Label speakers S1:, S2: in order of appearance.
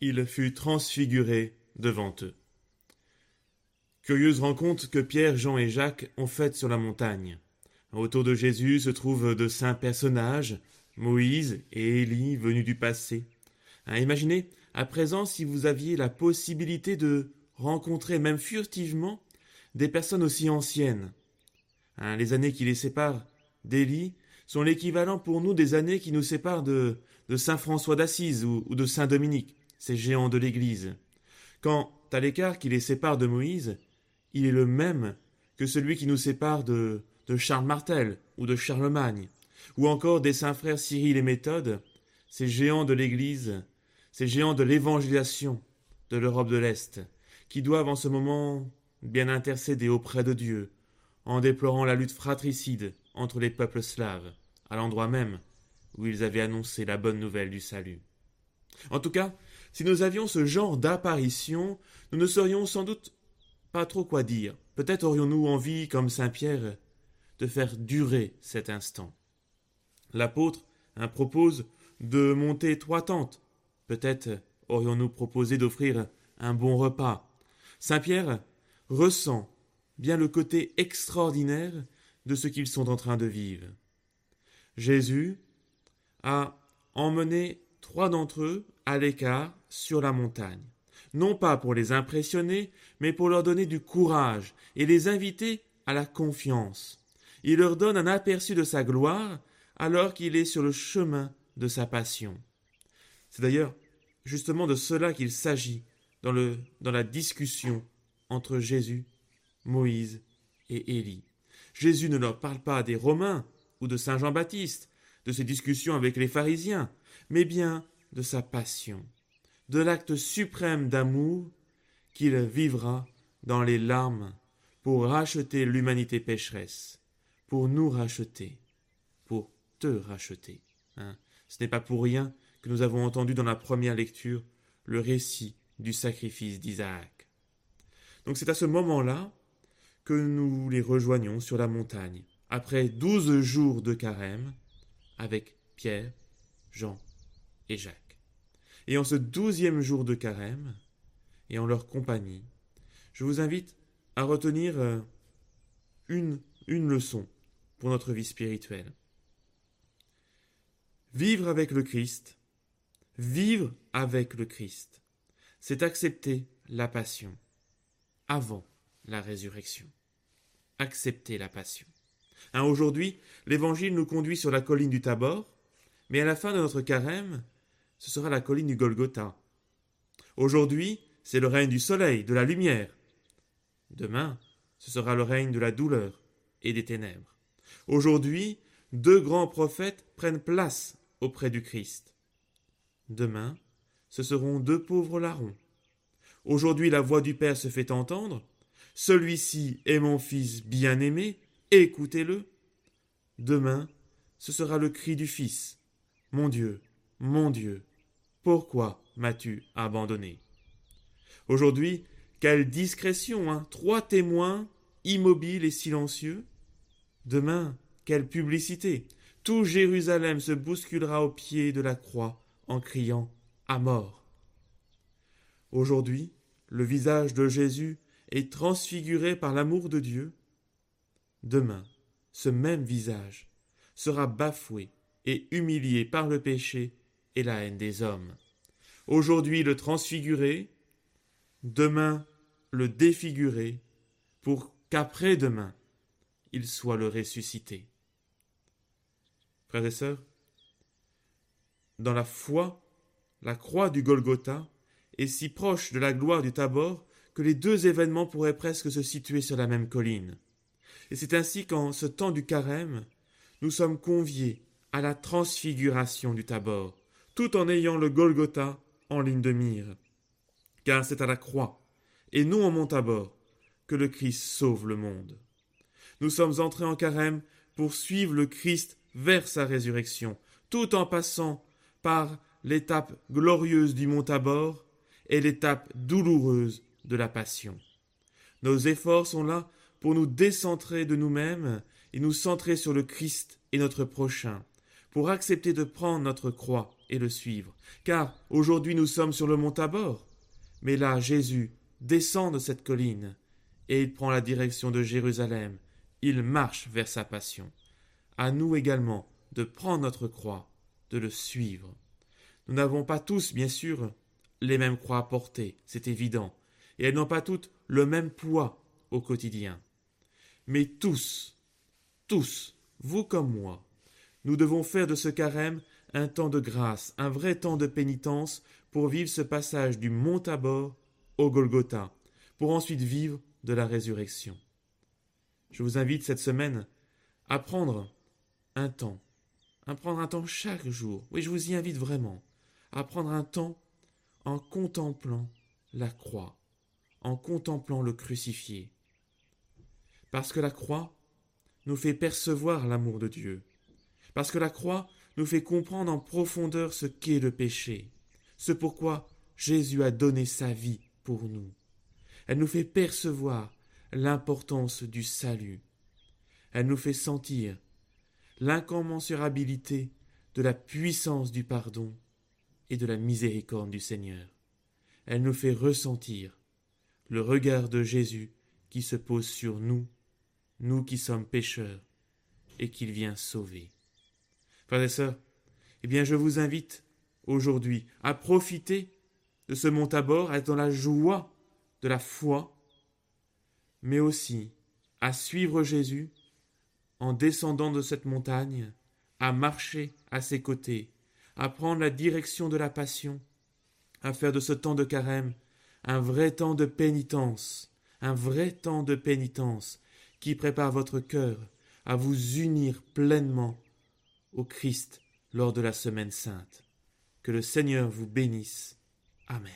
S1: il fut transfiguré devant eux. Curieuse rencontre que Pierre, Jean et Jacques ont faite sur la montagne. Autour de Jésus se trouvent de saints personnages, Moïse et Élie venus du passé. Hein, imaginez à présent si vous aviez la possibilité de rencontrer même furtivement des personnes aussi anciennes. Hein, les années qui les séparent d'Élie sont l'équivalent pour nous des années qui nous séparent de, Saint François d'Assise ou de Saint Dominique, ces géants de l'Église. Quant à l'écart qui les sépare de Moïse, il est le même que celui qui nous sépare de, de Charles Martel ou de Charlemagne, ou encore des saints frères Cyril et Méthode, ces géants de l'Église, ces géants de l'évangélisation de l'Europe de l'Est, qui doivent en ce moment bien intercéder auprès de Dieu, en déplorant la lutte fratricide entre les peuples slaves, à l'endroit même où ils avaient annoncé la bonne nouvelle du salut. En tout cas, si nous avions ce genre d'apparition, nous ne saurions sans doute pas trop quoi dire. Peut-être aurions-nous envie, comme saint Pierre, de faire durer cet instant. L'apôtre hein, propose de monter trois tentes. Peut-être aurions-nous proposé d'offrir un bon repas. Saint Pierre ressent bien le côté extraordinaire de ce qu'ils sont en train de vivre. Jésus a emmené trois d'entre eux à l'écart sur la montagne non pas pour les impressionner, mais pour leur donner du courage et les inviter à la confiance. Il leur donne un aperçu de sa gloire alors qu'il est sur le chemin de sa passion. C'est d'ailleurs justement de cela qu'il s'agit dans, dans la discussion entre Jésus, Moïse et Élie. Jésus ne leur parle pas des Romains ou de Saint Jean-Baptiste, de ses discussions avec les pharisiens, mais bien de sa passion de l'acte suprême d'amour qu'il vivra dans les larmes pour racheter l'humanité pécheresse, pour nous racheter, pour te racheter. Hein. Ce n'est pas pour rien que nous avons entendu dans la première lecture le récit du sacrifice d'Isaac. Donc c'est à ce moment-là que nous les rejoignons sur la montagne, après douze jours de carême, avec Pierre, Jean et Jacques. Et en ce douzième jour de carême, et en leur compagnie, je vous invite à retenir euh, une, leçon pour notre vie spirituelle. Vivre avec le Christ, vivre avec le Christ, c'est accepter la passion avant la résurrection. Accepter la passion. Hein, Aujourd'hui, l'Évangile nous conduit sur la colline du Tabor, mais à la fin de notre carême, ce sera la colline du Golgotha. Aujourd'hui, c'est le règne du soleil, de la lumière. Demain, ce sera le règne de la douleur et des ténèbres. Aujourd'hui, deux grands prophètes prennent place auprès du Christ. Demain, ce seront deux pauvres larrons. Aujourd'hui, la voix du Père se fait entendre. Celui-ci est mon Fils bien-aimé, écoutez-le. Demain, ce sera le cri du Fils. Mon Dieu, mon Dieu, pourquoi m'as-tu abandonné? Aujourd'hui, quelle discrétion, hein? Trois témoins, immobiles et silencieux. Demain, quelle publicité Tout Jérusalem se bousculera au pied de la croix en criant à mort. Aujourd'hui, le visage de Jésus est transfiguré par l'amour de Dieu. Demain, ce même visage sera bafoué et humilié par le péché et la haine des hommes. Aujourd'hui le transfigurer, demain le défigurer, pour qu'après-demain il soit le ressuscité. Frères et sœurs, dans la foi, la croix du Golgotha est si proche de la gloire du Tabor que les deux événements pourraient presque se situer sur la même colline. Et c'est ainsi qu'en ce temps du carême, nous sommes conviés à la transfiguration du Tabor, tout en ayant le Golgotha en ligne de mire. Car c'est à la croix, et non en mont bord, que le Christ sauve le monde. Nous sommes entrés en carême pour suivre le Christ vers sa résurrection, tout en passant par l'étape glorieuse du mont Tabor et l'étape douloureuse de la passion. Nos efforts sont là pour nous décentrer de nous-mêmes et nous centrer sur le Christ et notre prochain, pour accepter de prendre notre croix et le suivre. Car aujourd'hui nous sommes sur le mont Tabor. Mais là, Jésus descend de cette colline et il prend la direction de Jérusalem. Il marche vers sa passion. À nous également de prendre notre croix, de le suivre. Nous n'avons pas tous, bien sûr, les mêmes croix à porter, c'est évident, et elles n'ont pas toutes le même poids au quotidien. Mais tous, tous, vous comme moi, nous devons faire de ce carême un temps de grâce, un vrai temps de pénitence pour vivre ce passage du mont Tabor au Golgotha, pour ensuite vivre de la résurrection. Je vous invite cette semaine à prendre un temps, à prendre un temps chaque jour. Oui, je vous y invite vraiment à prendre un temps en contemplant la croix, en contemplant le crucifié. Parce que la croix nous fait percevoir l'amour de Dieu, parce que la croix nous fait comprendre en profondeur ce qu'est le péché, ce pourquoi Jésus a donné sa vie pour nous. Elle nous fait percevoir l'importance du salut. Elle nous fait sentir l'incommensurabilité de la puissance du pardon et de la miséricorde du Seigneur. Elle nous fait ressentir le regard de Jésus qui se pose sur nous, nous qui sommes pécheurs, et qu'il vient sauver. Frères et sœurs, eh bien je vous invite aujourd'hui à profiter de ce mont à être dans la joie de la foi, mais aussi à suivre Jésus en descendant de cette montagne, à marcher à ses côtés, à prendre la direction de la passion, à faire de ce temps de carême un vrai temps de pénitence, un vrai temps de pénitence qui prépare votre cœur à vous unir pleinement au Christ lors de la semaine sainte. Que le Seigneur vous bénisse. Amen.